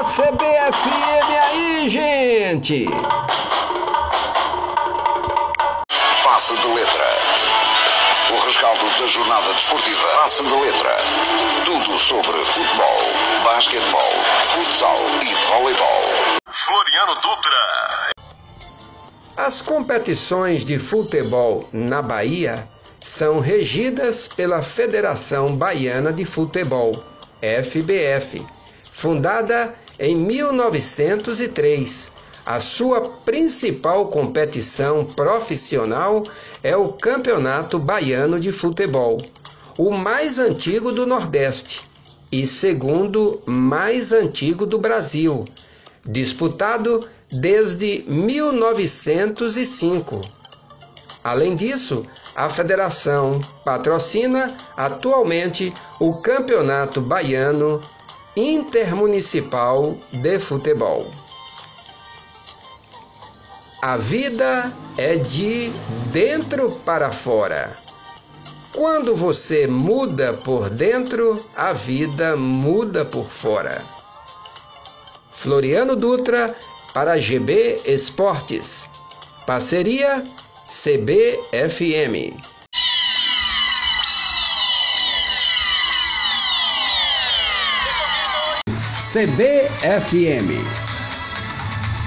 da CBFM aí, gente! Passe de letra. O rescaldo da jornada desportiva. Passe de letra. Tudo sobre futebol, basquetebol, futsal e voleibol. Floriano Dutra. As competições de futebol na Bahia são regidas pela Federação Baiana de Futebol, FBF, fundada em 1903. A sua principal competição profissional é o Campeonato Baiano de Futebol, o mais antigo do Nordeste e segundo mais antigo do Brasil, disputado desde 1905. Além disso, a federação patrocina atualmente o Campeonato Baiano Intermunicipal de Futebol. A vida é de dentro para fora. Quando você muda por dentro, a vida muda por fora. Floriano Dutra para GB Esportes. Parceria CBFM. CBFM